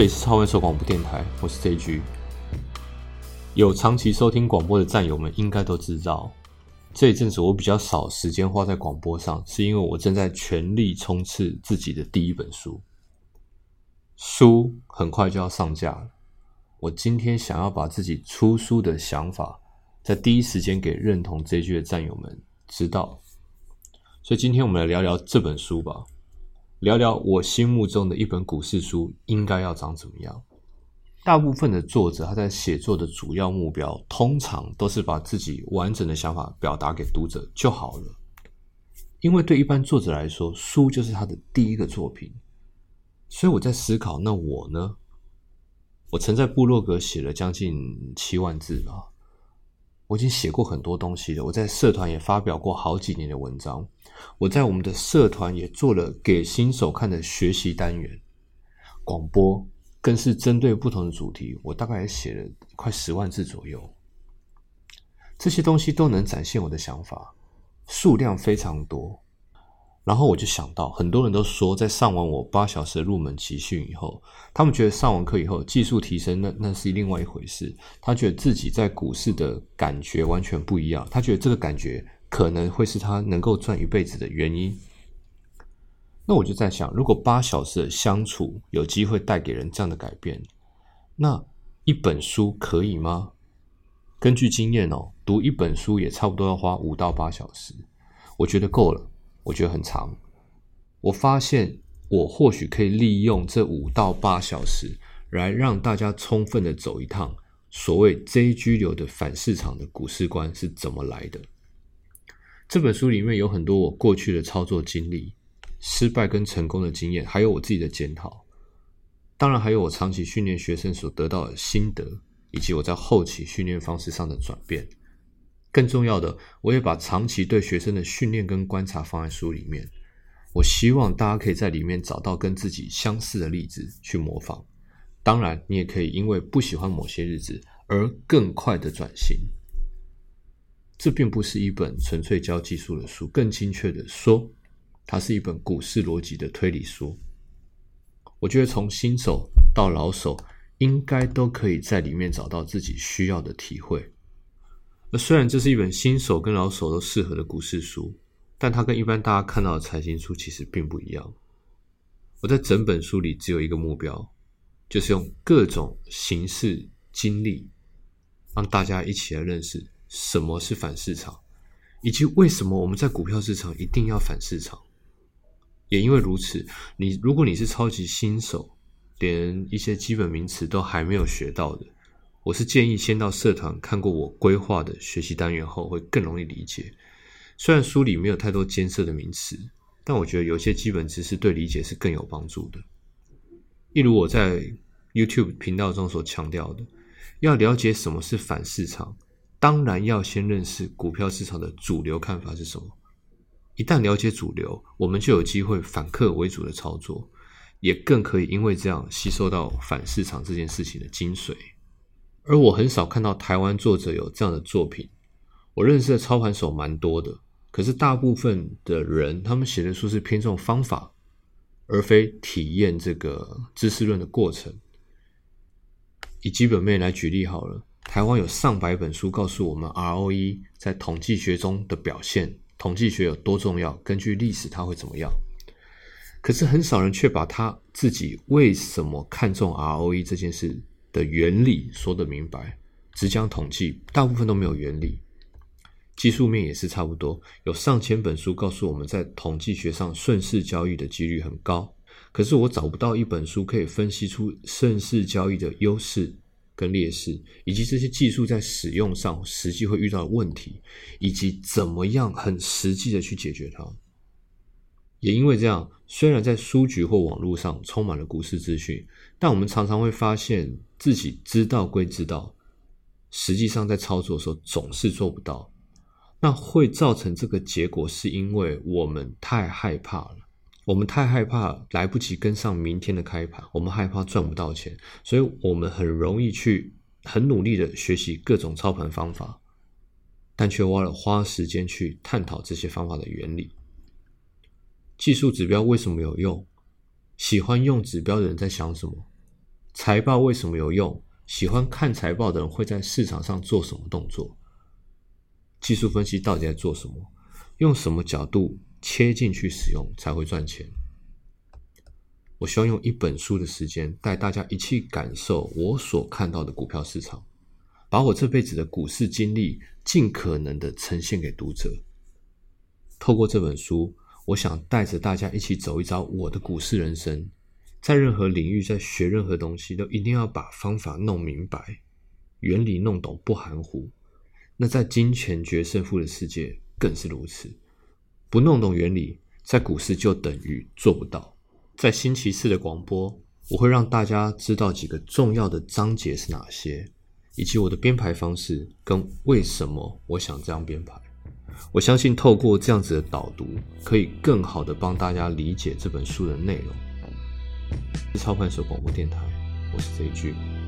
这里是超文手广播电台，我是 JG。有长期收听广播的战友们应该都知道，这一阵子我比较少时间花在广播上，是因为我正在全力冲刺自己的第一本书。书很快就要上架了，我今天想要把自己出书的想法，在第一时间给认同 JG 的战友们知道。所以今天我们来聊聊这本书吧。聊聊我心目中的一本股市书应该要长怎么样？大部分的作者他在写作的主要目标，通常都是把自己完整的想法表达给读者就好了。因为对一般作者来说，书就是他的第一个作品。所以我在思考，那我呢？我曾在部落格写了将近七万字吧。我已经写过很多东西了，我在社团也发表过好几年的文章，我在我们的社团也做了给新手看的学习单元，广播更是针对不同的主题，我大概写了快十万字左右。这些东西都能展现我的想法，数量非常多。然后我就想到，很多人都说，在上完我八小时的入门集训以后，他们觉得上完课以后技术提升，那那是另外一回事。他觉得自己在股市的感觉完全不一样，他觉得这个感觉可能会是他能够赚一辈子的原因。那我就在想，如果八小时的相处有机会带给人这样的改变，那一本书可以吗？根据经验哦，读一本书也差不多要花五到八小时，我觉得够了。我觉得很长。我发现我或许可以利用这五到八小时，来让大家充分的走一趟所谓 JG 流的反市场的股市观是怎么来的。这本书里面有很多我过去的操作经历、失败跟成功的经验，还有我自己的检讨。当然，还有我长期训练学生所得到的心得，以及我在后期训练方式上的转变。更重要的，我也把长期对学生的训练跟观察放在书里面。我希望大家可以在里面找到跟自己相似的例子去模仿。当然，你也可以因为不喜欢某些日子而更快的转型。这并不是一本纯粹教技术的书，更精确的说，它是一本股市逻辑的推理书。我觉得从新手到老手，应该都可以在里面找到自己需要的体会。而虽然这是一本新手跟老手都适合的股市书，但它跟一般大家看到的财经书其实并不一样。我在整本书里只有一个目标，就是用各种形式经历，让大家一起来认识什么是反市场，以及为什么我们在股票市场一定要反市场。也因为如此，你如果你是超级新手，连一些基本名词都还没有学到的。我是建议先到社团看过我规划的学习单元后，会更容易理解。虽然书里没有太多艰涩的名词，但我觉得有些基本知识对理解是更有帮助的。例如我在 YouTube 频道中所强调的，要了解什么是反市场，当然要先认识股票市场的主流看法是什么。一旦了解主流，我们就有机会反客为主的操作，也更可以因为这样吸收到反市场这件事情的精髓。而我很少看到台湾作者有这样的作品。我认识的操盘手蛮多的，可是大部分的人，他们写的书是偏重方法，而非体验这个知识论的过程。以基本面来举例好了，台湾有上百本书告诉我们 ROE 在统计学中的表现，统计学有多重要，根据历史它会怎么样。可是很少人却把他自己为什么看重 ROE 这件事。的原理说得明白，只讲统计，大部分都没有原理。技术面也是差不多，有上千本书告诉我们在统计学上顺势交易的几率很高，可是我找不到一本书可以分析出顺势交易的优势跟劣势，以及这些技术在使用上实际会遇到的问题，以及怎么样很实际的去解决它。也因为这样，虽然在书局或网络上充满了股市资讯，但我们常常会发现自己知道归知道，实际上在操作的时候总是做不到。那会造成这个结果，是因为我们太害怕了，我们太害怕来不及跟上明天的开盘，我们害怕赚不到钱，所以我们很容易去很努力的学习各种操盘方法，但却忘了花时间去探讨这些方法的原理。技术指标为什么有用？喜欢用指标的人在想什么？财报为什么有用？喜欢看财报的人会在市场上做什么动作？技术分析到底在做什么？用什么角度切进去使用才会赚钱？我希望用一本书的时间带大家一起感受我所看到的股票市场，把我这辈子的股市经历尽可能的呈现给读者。透过这本书，我想带着大家一起走一遭我的股市人生。在任何领域，在学任何东西，都一定要把方法弄明白，原理弄懂，不含糊。那在金钱决胜负的世界更是如此，不弄懂原理，在股市就等于做不到。在星期四的广播，我会让大家知道几个重要的章节是哪些，以及我的编排方式跟为什么我想这样编排。我相信透过这样子的导读，可以更好的帮大家理解这本书的内容。是操盘手广播电台，我是 Z G。